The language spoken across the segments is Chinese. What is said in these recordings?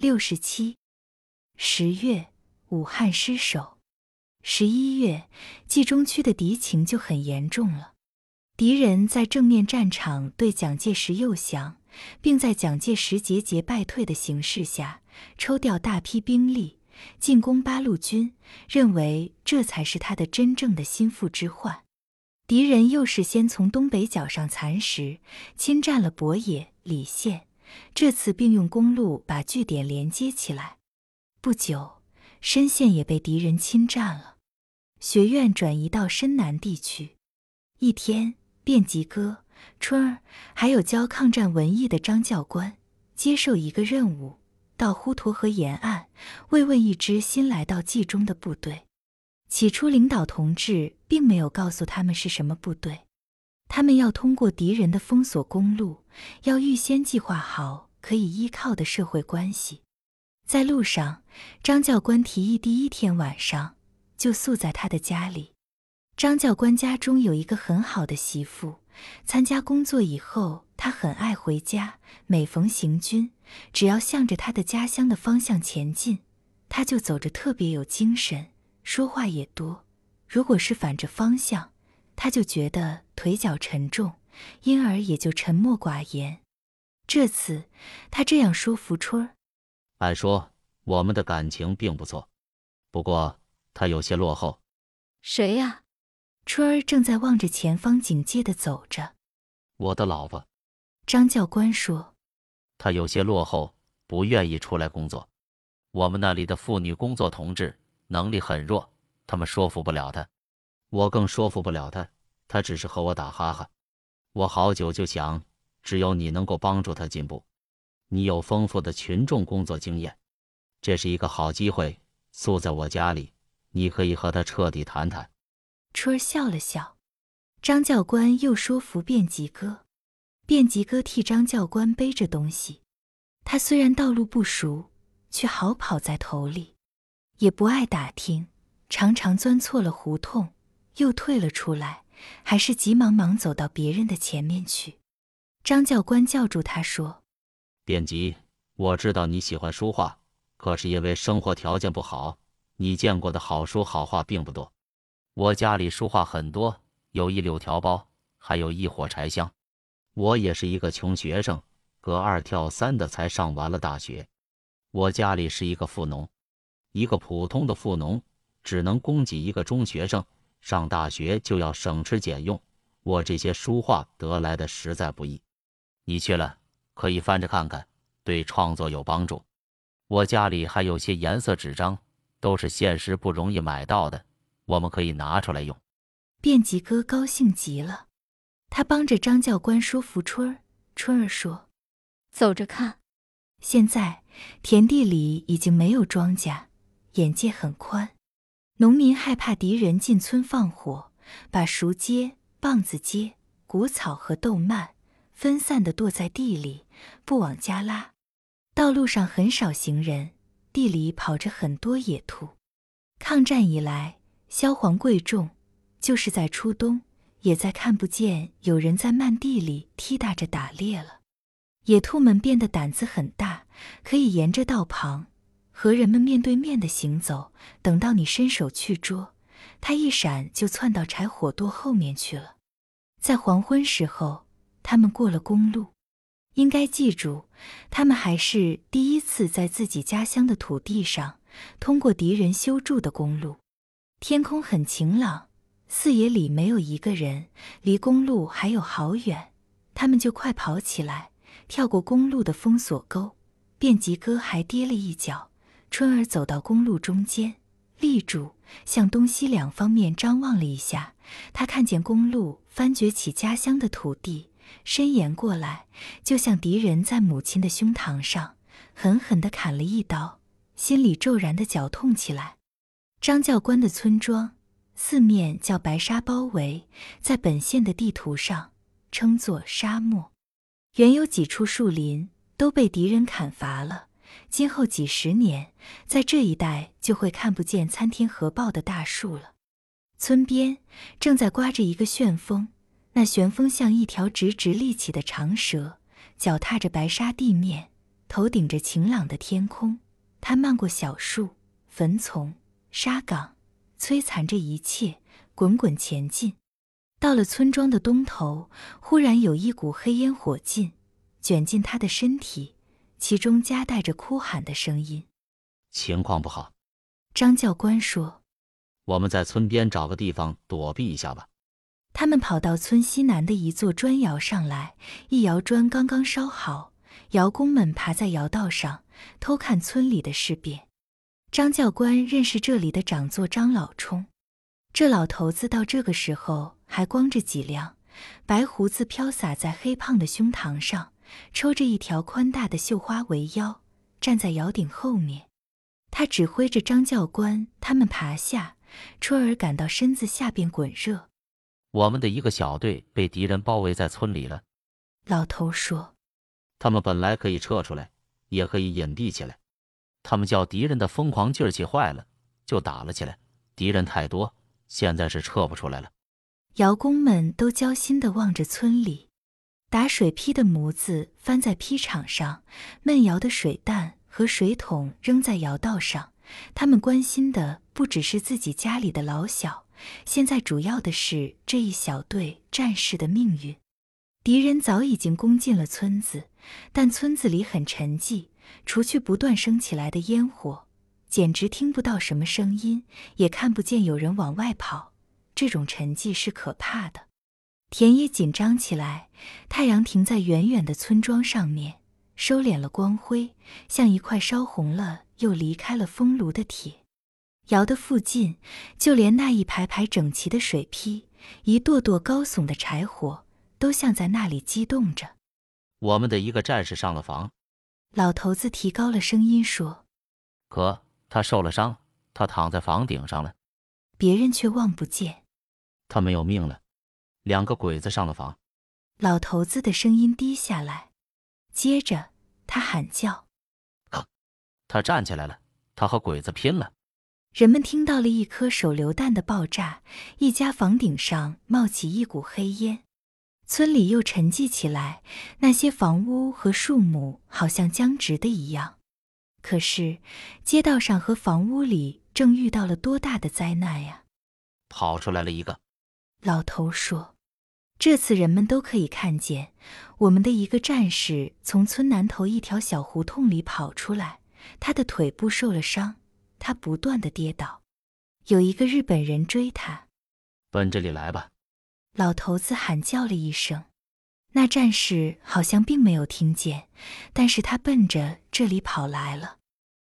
六十七。十月，武汉失守。十一月，冀中区的敌情就很严重了。敌人在正面战场对蒋介石诱降，并在蒋介石节节败退的形势下，抽调大批兵力进攻八路军，认为这才是他的真正的心腹之患。敌人又是先从东北角上蚕食、侵占了博野、礼县，这次并用公路把据点连接起来。不久，深县也被敌人侵占了。学院转移到深南地区。一天，卞吉哥、春儿还有教抗战文艺的张教官接受一个任务，到滹沱河沿岸慰问一支新来到冀中的部队。起初，领导同志并没有告诉他们是什么部队。他们要通过敌人的封锁公路，要预先计划好可以依靠的社会关系。在路上，张教官提议第一天晚上就宿在他的家里。张教官家中有一个很好的媳妇，参加工作以后，他很爱回家。每逢行军，只要向着他的家乡的方向前进，他就走着特别有精神。说话也多，如果是反着方向，他就觉得腿脚沉重，因而也就沉默寡言。这次他这样说服春儿：“按说我们的感情并不错，不过他有些落后。”“谁呀？”春儿正在望着前方警戒的走着。“我的老婆。”张教官说。“他有些落后，不愿意出来工作。我们那里的妇女工作同志。”能力很弱，他们说服不了他，我更说服不了他。他只是和我打哈哈。我好久就想，只有你能够帮助他进步。你有丰富的群众工作经验，这是一个好机会。宿在我家里，你可以和他彻底谈谈。春儿笑了笑。张教官又说服便吉哥，便吉哥替张教官背着东西。他虽然道路不熟，却好跑在头里。也不爱打听，常常钻错了胡同，又退了出来，还是急忙忙走到别人的前面去。张教官叫住他说：“编辑，我知道你喜欢书画，可是因为生活条件不好，你见过的好书好画并不多。我家里书画很多，有一柳条包，还有一火柴箱。我也是一个穷学生，隔二跳三的才上完了大学。我家里是一个富农。”一个普通的富农只能供给一个中学生上大学，就要省吃俭用。我这些书画得来的实在不易，你去了可以翻着看看，对创作有帮助。我家里还有些颜色纸张，都是现实不容易买到的，我们可以拿出来用。便吉哥高兴极了，他帮着张教官说服春儿。春儿说：“走着看。”现在田地里已经没有庄稼。眼界很宽，农民害怕敌人进村放火，把熟秸、棒子秸、谷草和豆蔓分散的垛在地里，不往家拉。道路上很少行人，地里跑着很多野兔。抗战以来，萧煌贵重，就是在初冬，也再看不见有人在漫地里踢打着打猎了。野兔们变得胆子很大，可以沿着道旁。和人们面对面的行走，等到你伸手去捉，它一闪就窜到柴火垛后面去了。在黄昏时候，他们过了公路。应该记住，他们还是第一次在自己家乡的土地上通过敌人修筑的公路。天空很晴朗，四野里没有一个人，离公路还有好远。他们就快跑起来，跳过公路的封锁沟。便吉哥还跌了一跤。春儿走到公路中间，立住，向东西两方面张望了一下。他看见公路翻掘起家乡的土地，伸延过来，就像敌人在母亲的胸膛上狠狠地砍了一刀，心里骤然的绞痛起来。张教官的村庄四面叫白沙包围，在本县的地图上称作沙漠。原有几处树林都被敌人砍伐了。今后几十年，在这一带就会看不见参天合抱的大树了。村边正在刮着一个旋风，那旋风像一条直直立起的长蛇，脚踏着白沙地面，头顶着晴朗的天空，它漫过小树、坟丛、沙岗，摧残着一切，滚滚前进。到了村庄的东头，忽然有一股黑烟火劲卷进他的身体，其中夹带着哭喊的声音。情况不好，张教官说：“我们在村边找个地方躲避一下吧。”他们跑到村西南的一座砖窑上来，一窑砖刚刚烧好，窑工们爬在窑道上偷看村里的事变。张教官认识这里的长座张老冲，这老头子到这个时候还光着脊梁，白胡子飘洒在黑胖的胸膛上，抽着一条宽大的绣花围腰，站在窑顶后面。他指挥着张教官他们爬下，春儿感到身子下边滚热。我们的一个小队被敌人包围在村里了。老头说：“他们本来可以撤出来，也可以隐蔽起来。他们叫敌人的疯狂劲儿气坏了，就打了起来。敌人太多，现在是撤不出来了。”窑工们都焦心地望着村里，打水坯的模子翻在坯场上，闷窑的水担和水桶扔在窑道上。他们关心的不只是自己家里的老小。现在主要的是这一小队战士的命运。敌人早已经攻进了村子，但村子里很沉寂，除去不断升起来的烟火，简直听不到什么声音，也看不见有人往外跑。这种沉寂是可怕的。田野紧张起来，太阳停在远远的村庄上面，收敛了光辉，像一块烧红了又离开了风炉的铁。窑的附近，就连那一排排整齐的水坯，一垛垛高耸的柴火，都像在那里激动着。我们的一个战士上了房，老头子提高了声音说：“可他受了伤，他躺在房顶上了。”别人却望不见。他没有命了。两个鬼子上了房。老头子的声音低下来，接着他喊叫：“他站起来了，他和鬼子拼了。”人们听到了一颗手榴弹的爆炸，一家房顶上冒起一股黑烟，村里又沉寂起来。那些房屋和树木好像僵直的一样。可是街道上和房屋里正遇到了多大的灾难呀！跑出来了一个老头说：“这次人们都可以看见，我们的一个战士从村南头一条小胡同里跑出来，他的腿部受了伤。”他不断的跌倒，有一个日本人追他，奔这里来吧！老头子喊叫了一声，那战士好像并没有听见，但是他奔着这里跑来了。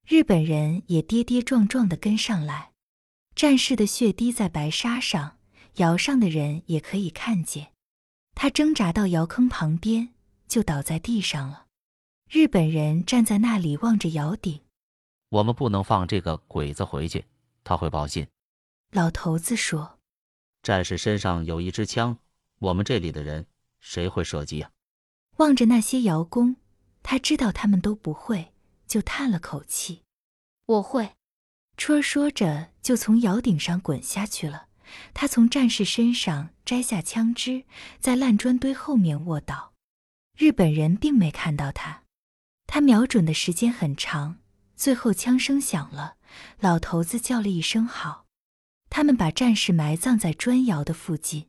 日本人也跌跌撞撞的跟上来，战士的血滴在白纱上，窑上的人也可以看见。他挣扎到窑坑旁边，就倒在地上了。日本人站在那里望着窑顶。我们不能放这个鬼子回去，他会报信。老头子说：“战士身上有一支枪，我们这里的人谁会射击啊？”望着那些窑工，他知道他们都不会，就叹了口气：“我会。”春儿说着，就从窑顶上滚下去了。他从战士身上摘下枪支，在烂砖堆后面卧倒。日本人并没看到他，他瞄准的时间很长。最后枪声响了，老头子叫了一声“好”。他们把战士埋葬在砖窑的附近。